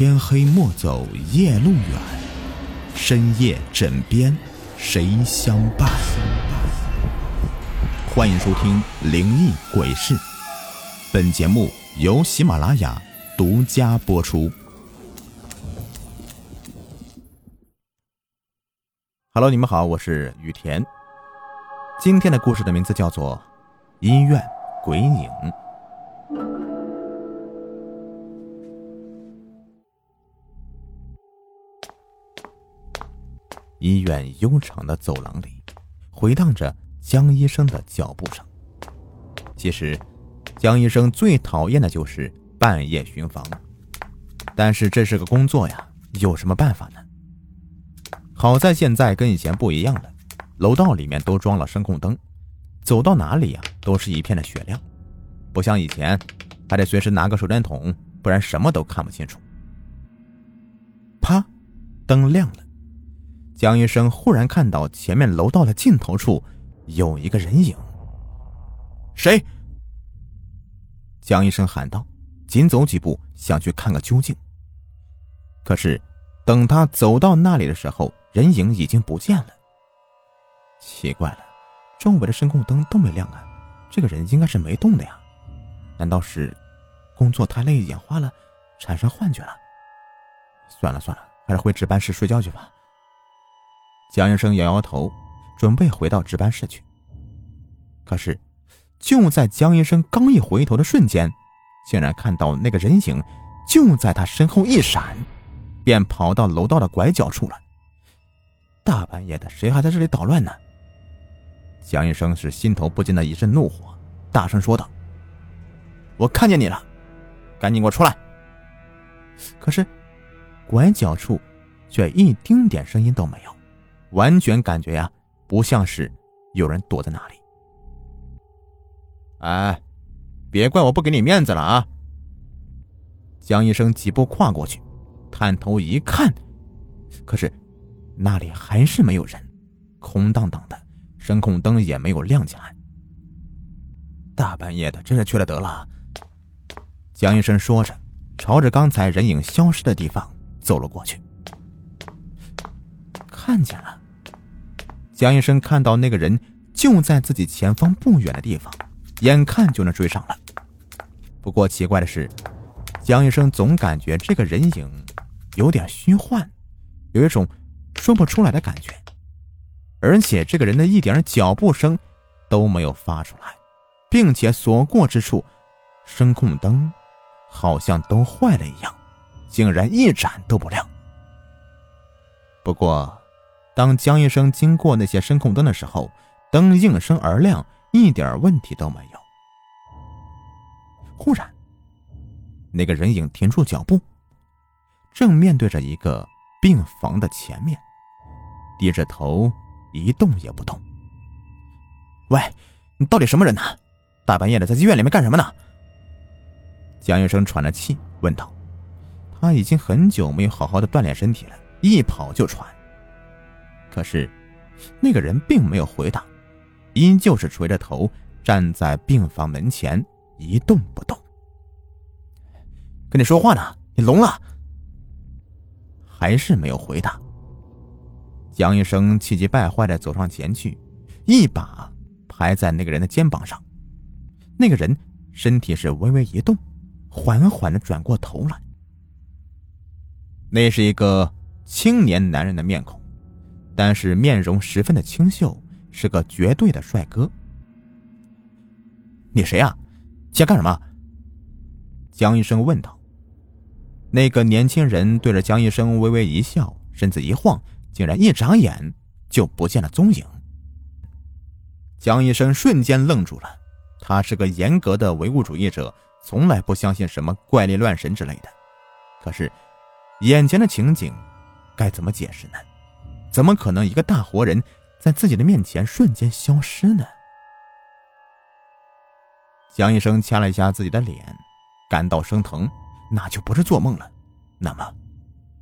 天黑莫走夜路远，深夜枕边谁相伴？欢迎收听《灵异鬼事》，本节目由喜马拉雅独家播出。Hello，你们好，我是雨田。今天的故事的名字叫做《医院鬼影》。医院悠长的走廊里，回荡着江医生的脚步声。其实，江医生最讨厌的就是半夜巡房，但是这是个工作呀，有什么办法呢？好在现在跟以前不一样了，楼道里面都装了声控灯，走到哪里呀都是一片的雪亮，不像以前还得随时拿个手电筒，不然什么都看不清楚。啪，灯亮了。江医生忽然看到前面楼道的尽头处有一个人影。谁？江医生喊道，紧走几步想去看个究竟。可是，等他走到那里的时候，人影已经不见了。奇怪了，周围的声控灯都没亮啊，这个人应该是没动的呀？难道是工作太累眼花了，产生幻觉了？算了算了，还是回值班室睡觉去吧。江医生摇摇头，准备回到值班室去。可是，就在江医生刚一回头的瞬间，竟然看到那个人影就在他身后一闪，便跑到楼道的拐角处了。大半夜的，谁还在这里捣乱呢？江医生是心头不禁的一阵怒火，大声说道：“我看见你了，赶紧给我出来！”可是，拐角处却一丁点声音都没有。完全感觉呀，不像是有人躲在那里。哎，别怪我不给你面子了啊！江医生几步跨过去，探头一看，可是那里还是没有人，空荡荡的，声控灯也没有亮起来。大半夜的，真是缺了德了。江医生说着，朝着刚才人影消失的地方走了过去，看见了。江医生看到那个人就在自己前方不远的地方，眼看就能追上了。不过奇怪的是，江医生总感觉这个人影有点虚幻，有一种说不出来的感觉，而且这个人的一点脚步声都没有发出来，并且所过之处，声控灯好像都坏了一样，竟然一盏都不亮。不过。当江医生经过那些声控灯的时候，灯应声而亮，一点问题都没有。忽然，那个人影停住脚步，正面对着一个病房的前面，低着头一动也不动。喂，你到底什么人呢？大半夜的在医院里面干什么呢？江医生喘着气问道。他已经很久没有好好的锻炼身体了，一跑就喘。可是，那个人并没有回答，依旧是垂着头站在病房门前一动不动。跟你说话呢，你聋了？还是没有回答。江医生气急败坏的走上前去，一把拍在那个人的肩膀上。那个人身体是微微一动，缓缓的转过头来。那是一个青年男人的面孔。但是面容十分的清秀，是个绝对的帅哥。你谁呀？想干什么？江医生问道。那个年轻人对着江医生微微一笑，身子一晃，竟然一眨眼就不见了踪影。江医生瞬间愣住了。他是个严格的唯物主义者，从来不相信什么怪力乱神之类的。可是，眼前的情景，该怎么解释呢？怎么可能一个大活人在自己的面前瞬间消失呢？江医生掐了一下自己的脸，感到生疼，那就不是做梦了。那么，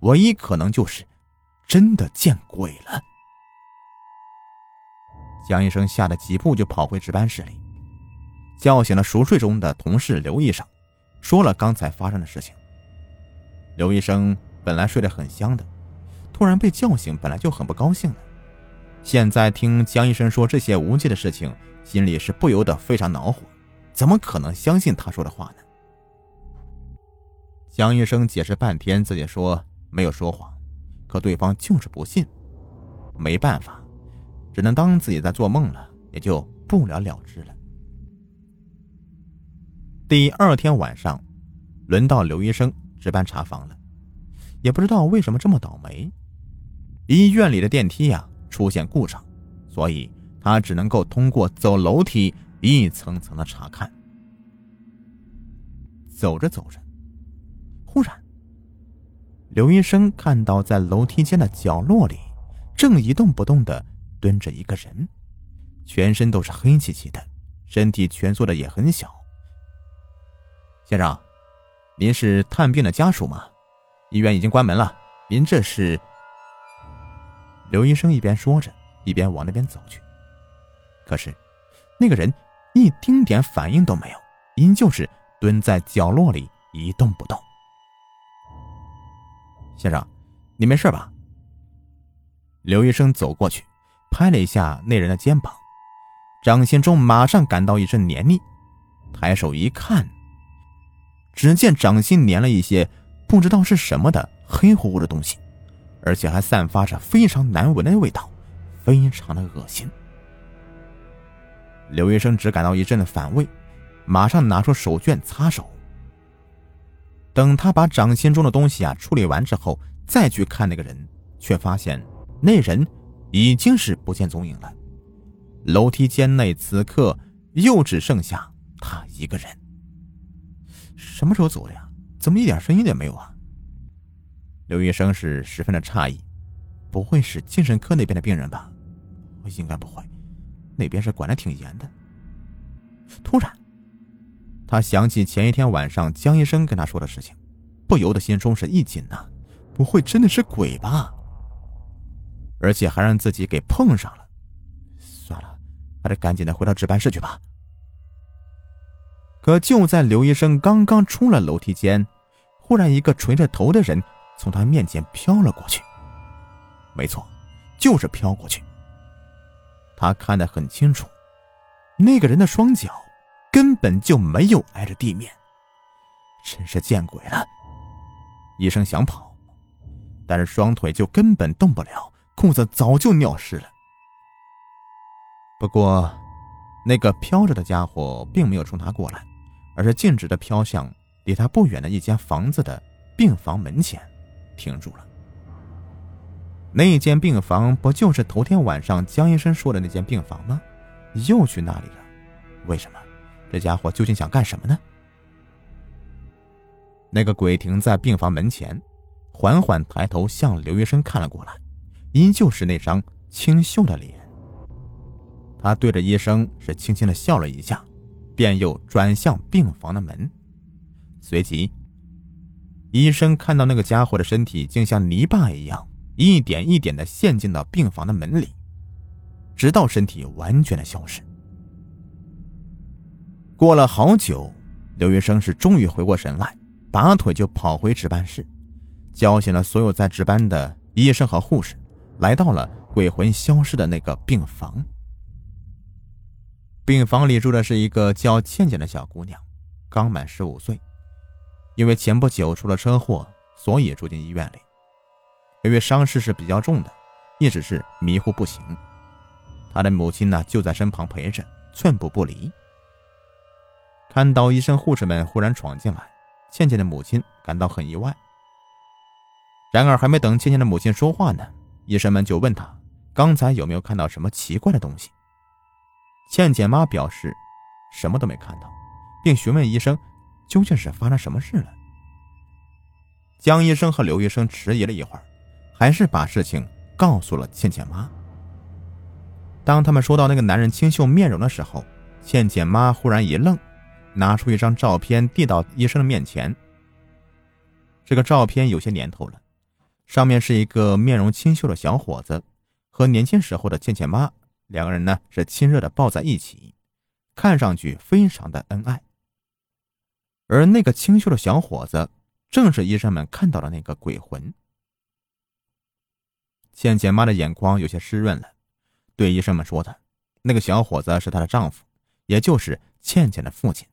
唯一可能就是真的见鬼了。江医生吓得几步就跑回值班室里，叫醒了熟睡中的同事刘医生，说了刚才发生的事情。刘医生本来睡得很香的，突然被叫醒，本来就很不高兴了。现在听江医生说这些无稽的事情，心里是不由得非常恼火，怎么可能相信他说的话呢？江医生解释半天，自己说没有说谎，可对方就是不信，没办法，只能当自己在做梦了，也就不了了之了。第二天晚上，轮到刘医生值班查房了。也不知道为什么这么倒霉，医院里的电梯呀出现故障，所以他只能够通过走楼梯一层层的查看。走着走着，忽然，刘医生看到在楼梯间的角落里，正一动不动的蹲着一个人，全身都是黑漆漆的，身体蜷缩的也很小。先生，您是探病的家属吗？医院已经关门了，您这是？刘医生一边说着，一边往那边走去。可是，那个人一丁点反应都没有，依旧是蹲在角落里一动不动。先生，你没事吧？刘医生走过去，拍了一下那人的肩膀。掌心中马上感到一阵黏腻，抬手一看。只见掌心粘了一些不知道是什么的黑乎乎的东西，而且还散发着非常难闻的味道，非常的恶心。刘医生只感到一阵的反胃，马上拿出手绢擦手。等他把掌心中的东西啊处理完之后，再去看那个人，却发现那人已经是不见踪影了。楼梯间内此刻又只剩下他一个人。什么时候走的呀？怎么一点声音也没有啊？刘医生是十分的诧异，不会是精神科那边的病人吧？应该不会，那边是管的挺严的。突然，他想起前一天晚上江医生跟他说的事情，不由得心中是一紧呐，不会真的是鬼吧？而且还让自己给碰上了。算了，还是赶紧的回到值班室去吧。可就在刘医生刚刚出了楼梯间，忽然一个垂着头的人从他面前飘了过去。没错，就是飘过去。他看得很清楚，那个人的双脚根本就没有挨着地面。真是见鬼了！医生想跑，但是双腿就根本动不了，裤子早就尿湿了。不过，那个飘着的家伙并没有冲他过来。而是径直的飘向离他不远的一间房子的病房门前，停住了。那间病房不就是头天晚上江医生说的那间病房吗？又去那里了？为什么？这家伙究竟想干什么呢？那个鬼停在病房门前，缓缓抬头向刘医生看了过来，依旧是那张清秀的脸。他对着医生是轻轻的笑了一下。便又转向病房的门，随即，医生看到那个家伙的身体竟像泥巴一样，一点一点的陷进到病房的门里，直到身体完全的消失。过了好久，刘医生是终于回过神来，拔腿就跑回值班室，叫醒了所有在值班的医生和护士，来到了鬼魂消失的那个病房。病房里住的是一个叫倩倩的小姑娘，刚满十五岁，因为前不久出了车祸，所以住进医院里。由于伤势是比较重的，一直是迷糊不醒。他的母亲呢就在身旁陪着，寸步不离。看到医生护士们忽然闯进来，倩倩的母亲感到很意外。然而还没等倩倩的母亲说话呢，医生们就问她刚才有没有看到什么奇怪的东西。倩倩妈表示，什么都没看到，并询问医生，究竟是发生什么事了。江医生和刘医生迟疑了一会儿，还是把事情告诉了倩倩妈。当他们说到那个男人清秀面容的时候，倩倩妈忽然一愣，拿出一张照片递到医生的面前。这个照片有些年头了，上面是一个面容清秀的小伙子和年轻时候的倩倩妈。两个人呢是亲热的抱在一起，看上去非常的恩爱。而那个清秀的小伙子正是医生们看到的那个鬼魂。倩倩妈的眼眶有些湿润了，对医生们说的：“那个小伙子是她的丈夫，也就是倩倩的父亲。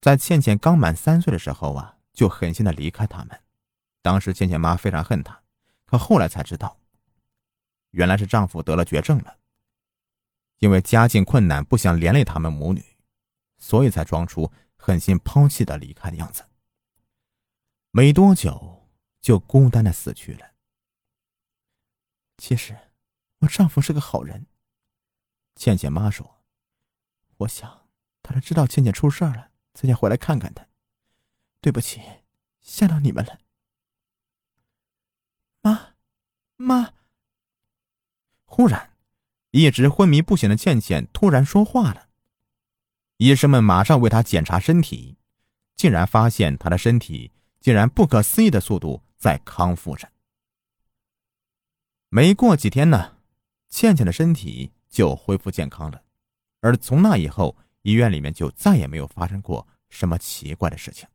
在倩倩刚满三岁的时候啊，就狠心的离开他们。当时倩倩妈非常恨他，可后来才知道，原来是丈夫得了绝症了。因为家境困难，不想连累他们母女，所以才装出狠心抛弃的离开的样子。没多久，就孤单的死去了。”其实，我丈夫是个好人。倩倩妈说：“我想他是知道倩倩出事了，才想回来看看她。对不起，吓到你们了。”妈，妈。忽然，一直昏迷不醒的倩倩突然说话了。医生们马上为他检查身体，竟然发现他的身体竟然不可思议的速度在康复着。没过几天呢，倩倩的身体就恢复健康了，而从那以后，医院里面就再也没有发生过什么奇怪的事情。